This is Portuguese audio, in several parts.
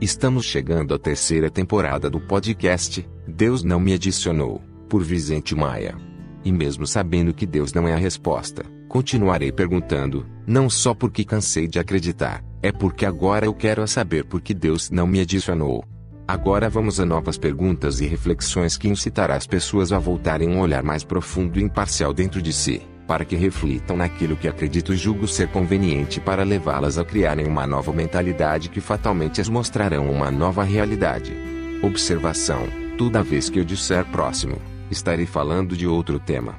Estamos chegando à terceira temporada do podcast Deus Não Me Adicionou, por Vicente Maia. E mesmo sabendo que Deus não é a resposta, continuarei perguntando, não só porque cansei de acreditar, é porque agora eu quero saber por que Deus não me adicionou. Agora vamos a novas perguntas e reflexões que incitará as pessoas a voltarem um olhar mais profundo e imparcial dentro de si para que reflitam naquilo que acredito e julgo ser conveniente para levá-las a criarem uma nova mentalidade que fatalmente as mostrarão uma nova realidade. Observação: toda vez que eu disser próximo, estarei falando de outro tema.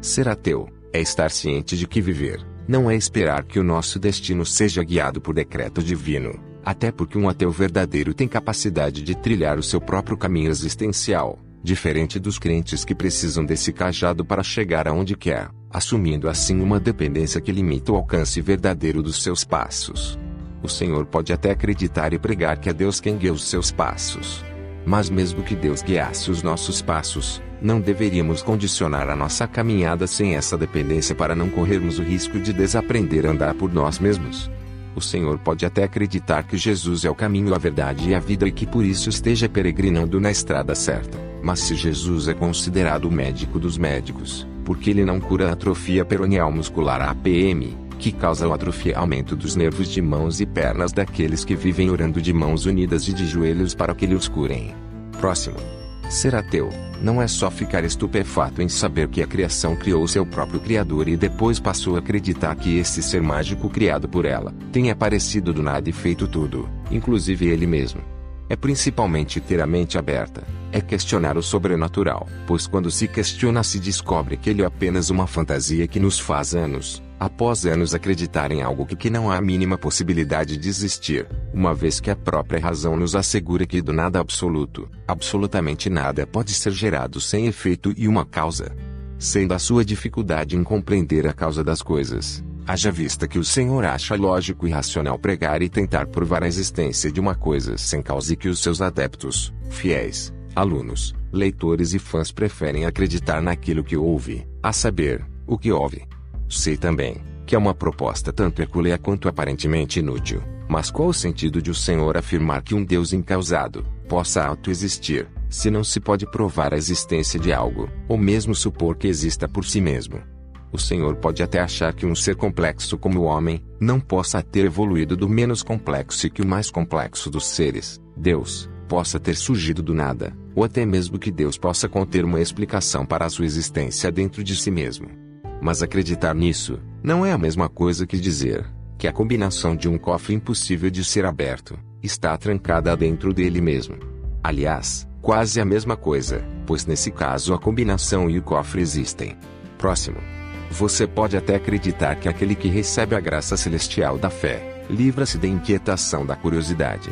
Ser ateu é estar ciente de que viver não é esperar que o nosso destino seja guiado por decreto divino até porque um ateu verdadeiro tem capacidade de trilhar o seu próprio caminho existencial, diferente dos crentes que precisam desse cajado para chegar aonde quer, assumindo assim uma dependência que limita o alcance verdadeiro dos seus passos. O Senhor pode até acreditar e pregar que é Deus quem guia os seus passos. Mas mesmo que Deus guiasse os nossos passos, não deveríamos condicionar a nossa caminhada sem essa dependência para não corrermos o risco de desaprender a andar por nós mesmos. O Senhor pode até acreditar que Jesus é o caminho, a verdade e a vida e que por isso esteja peregrinando na estrada certa. Mas se Jesus é considerado o médico dos médicos, porque ele não cura a atrofia peronial muscular APM, que causa o atrofiamento dos nervos de mãos e pernas daqueles que vivem orando de mãos unidas e de joelhos para que lhe os curem. Próximo. Ser ateu não é só ficar estupefato em saber que a criação criou seu próprio Criador e depois passou a acreditar que esse ser mágico criado por ela tenha aparecido do nada e feito tudo, inclusive ele mesmo. É principalmente ter a mente aberta, é questionar o sobrenatural, pois quando se questiona se descobre que ele é apenas uma fantasia que nos faz anos, após anos acreditar em algo que, que não há a mínima possibilidade de existir, uma vez que a própria razão nos assegura que do nada absoluto, absolutamente nada pode ser gerado sem efeito e uma causa. Sendo a sua dificuldade em compreender a causa das coisas, haja vista que o Senhor acha lógico e racional pregar e tentar provar a existência de uma coisa sem causa e que os seus adeptos, fiéis, alunos, leitores e fãs preferem acreditar naquilo que ouve, a saber, o que ouve. Sei também que é uma proposta tanto peculiar quanto aparentemente inútil. Mas qual o sentido de o Senhor afirmar que um Deus incausado possa autoexistir, se não se pode provar a existência de algo, ou mesmo supor que exista por si mesmo? O Senhor pode até achar que um ser complexo como o homem não possa ter evoluído do menos complexo e que o mais complexo dos seres, Deus, possa ter surgido do nada, ou até mesmo que Deus possa conter uma explicação para a sua existência dentro de si mesmo. Mas acreditar nisso não é a mesma coisa que dizer que a combinação de um cofre impossível de ser aberto está trancada dentro dele mesmo. Aliás, quase a mesma coisa, pois nesse caso a combinação e o cofre existem. Próximo. Você pode até acreditar que aquele que recebe a graça celestial da fé livra-se da inquietação da curiosidade.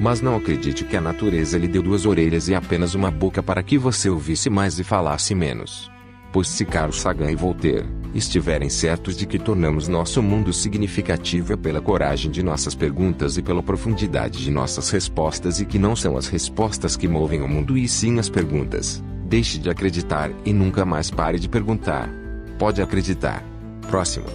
Mas não acredite que a natureza lhe deu duas orelhas e apenas uma boca para que você ouvisse mais e falasse menos pois se Carl Sagan e Voltaire estiverem certos de que tornamos nosso mundo significativo é pela coragem de nossas perguntas e pela profundidade de nossas respostas e que não são as respostas que movem o mundo e sim as perguntas. Deixe de acreditar e nunca mais pare de perguntar. Pode acreditar. Próximo.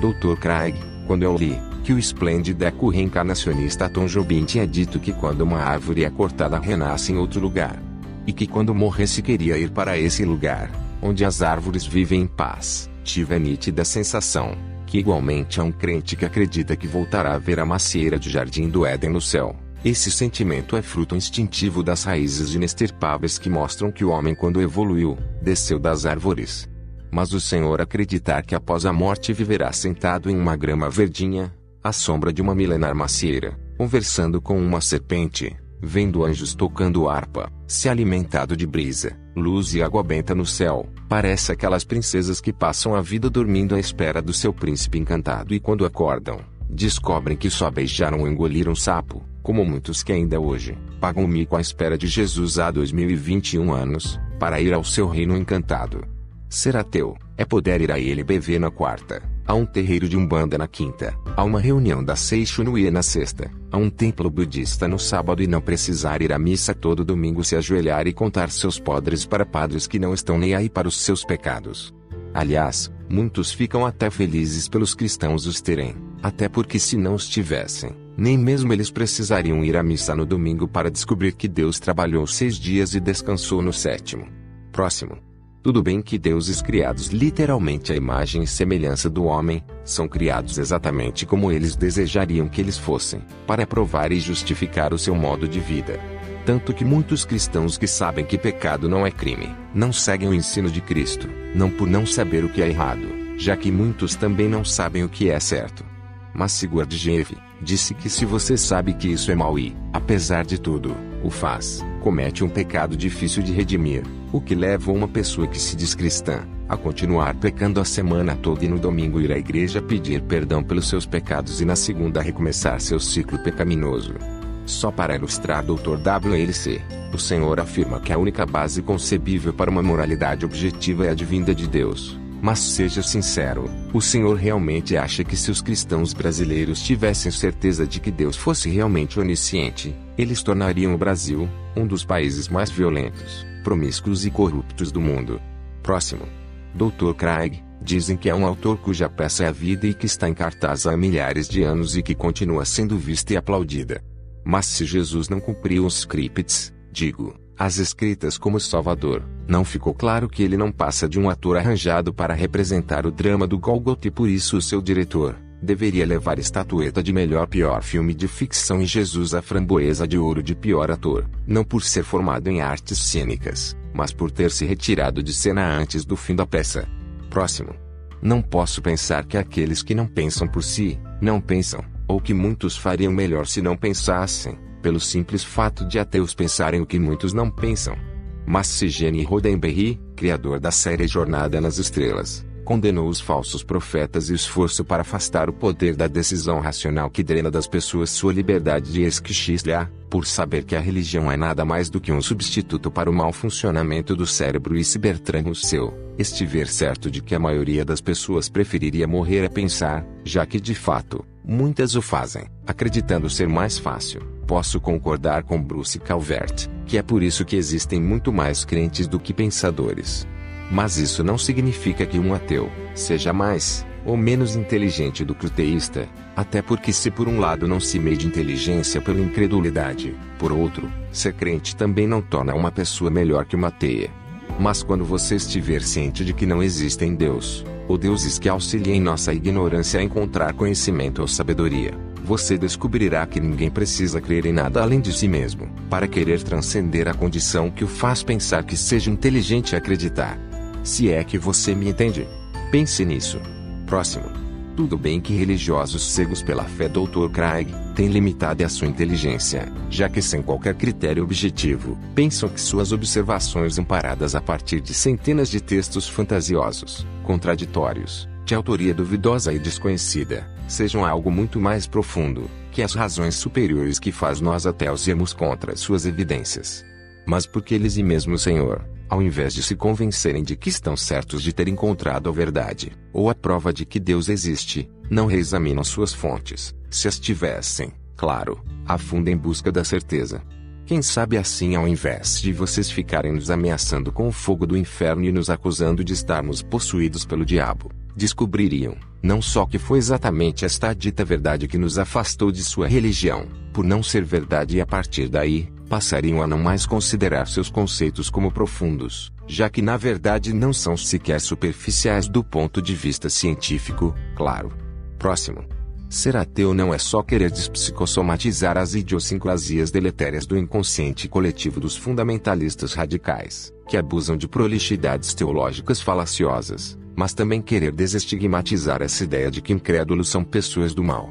Dr. Craig, quando eu li que o esplêndido eco reencarnacionista Tom Jobim tinha dito que quando uma árvore é cortada renasce em outro lugar. E que quando morresse queria ir para esse lugar onde as árvores vivem em paz, tive a nítida sensação que igualmente há um crente que acredita que voltará a ver a macieira de jardim do Éden no céu. Esse sentimento é fruto instintivo das raízes inestirpáveis que mostram que o homem, quando evoluiu, desceu das árvores. Mas o Senhor acreditar que após a morte viverá sentado em uma grama verdinha, à sombra de uma milenar macieira, conversando com uma serpente, vendo anjos tocando harpa, se alimentado de brisa, luz e água benta no céu, parece aquelas princesas que passam a vida dormindo à espera do seu príncipe encantado e quando acordam, descobrem que só beijaram ou engoliram sapo, como muitos que ainda hoje, pagam o mico à espera de Jesus há 2021 anos, para ir ao seu reino encantado. Ser ateu, é poder ir a ele beber na quarta, a um terreiro de Umbanda na quinta, a uma reunião da Seishunui na sexta, a um templo budista no sábado e não precisar ir à missa todo domingo se ajoelhar e contar seus podres para padres que não estão nem aí para os seus pecados. Aliás, muitos ficam até felizes pelos cristãos os terem, até porque se não os tivessem, nem mesmo eles precisariam ir à missa no domingo para descobrir que Deus trabalhou seis dias e descansou no sétimo. Próximo. Tudo bem que deuses criados literalmente à imagem e semelhança do homem, são criados exatamente como eles desejariam que eles fossem, para provar e justificar o seu modo de vida. Tanto que muitos cristãos que sabem que pecado não é crime, não seguem o ensino de Cristo, não por não saber o que é errado, já que muitos também não sabem o que é certo. Mas Sigurd disse que se você sabe que isso é mal e, apesar de tudo, o faz, comete um pecado difícil de redimir, o que leva uma pessoa que se diz cristã a continuar pecando a semana toda e no domingo ir à igreja pedir perdão pelos seus pecados e na segunda recomeçar seu ciclo pecaminoso. Só para ilustrar Dr. WLC, o Senhor afirma que a única base concebível para uma moralidade objetiva é a vinda de Deus. Mas seja sincero, o Senhor realmente acha que se os cristãos brasileiros tivessem certeza de que Deus fosse realmente onisciente, eles tornariam o Brasil um dos países mais violentos, promíscuos e corruptos do mundo. Próximo. Dr. Craig, dizem que é um autor cuja peça é a vida e que está em cartaz há milhares de anos e que continua sendo vista e aplaudida. Mas se Jesus não cumpriu os scripts, digo, as escritas como Salvador, não ficou claro que ele não passa de um ator arranjado para representar o drama do Golgotha e por isso o seu diretor deveria levar estatueta de melhor pior filme de ficção e Jesus a framboesa de ouro de pior ator, não por ser formado em artes cênicas, mas por ter se retirado de cena antes do fim da peça. Próximo. Não posso pensar que aqueles que não pensam por si, não pensam, ou que muitos fariam melhor se não pensassem pelo simples fato de ateus pensarem o que muitos não pensam. Mas se Gene Roddenberry, criador da série Jornada nas Estrelas, condenou os falsos profetas e esforço para afastar o poder da decisão racional que drena das pessoas sua liberdade de esquixilhar, por saber que a religião é nada mais do que um substituto para o mau funcionamento do cérebro e se Bertrand Russell estiver certo de que a maioria das pessoas preferiria morrer a pensar, já que de fato, muitas o fazem, acreditando ser mais fácil posso concordar com Bruce Calvert, que é por isso que existem muito mais crentes do que pensadores. Mas isso não significa que um ateu seja mais ou menos inteligente do que o teísta, até porque se por um lado não se mede inteligência pela incredulidade, por outro, ser crente também não torna uma pessoa melhor que uma ateia. Mas quando você estiver ciente de que não existem Deus, ou deuses que auxiliem nossa ignorância a encontrar conhecimento ou sabedoria, você descobrirá que ninguém precisa crer em nada além de si mesmo, para querer transcender a condição que o faz pensar que seja inteligente acreditar. Se é que você me entende. Pense nisso. Próximo. Tudo bem que religiosos cegos pela fé Dr. Craig têm limitado a sua inteligência, já que sem qualquer critério objetivo, pensam que suas observações amparadas a partir de centenas de textos fantasiosos, contraditórios, de autoria duvidosa e desconhecida, sejam algo muito mais profundo, que as razões superiores que faz nós ateus irmos contra suas evidências. Mas porque eles e mesmo o Senhor, ao invés de se convencerem de que estão certos de ter encontrado a verdade, ou a prova de que Deus existe, não reexaminam suas fontes, se as tivessem, claro, afundem em busca da certeza. Quem sabe assim ao invés de vocês ficarem nos ameaçando com o fogo do inferno e nos acusando de estarmos possuídos pelo diabo, descobririam, não só que foi exatamente esta dita verdade que nos afastou de sua religião, por não ser verdade e a partir daí, passariam a não mais considerar seus conceitos como profundos, já que na verdade não são sequer superficiais do ponto de vista científico, claro. Próximo. Ser ateu não é só querer despsicossomatizar as idiosincrasias deletérias do inconsciente coletivo dos fundamentalistas radicais, que abusam de prolixidades teológicas falaciosas, mas também querer desestigmatizar essa ideia de que incrédulos são pessoas do mal.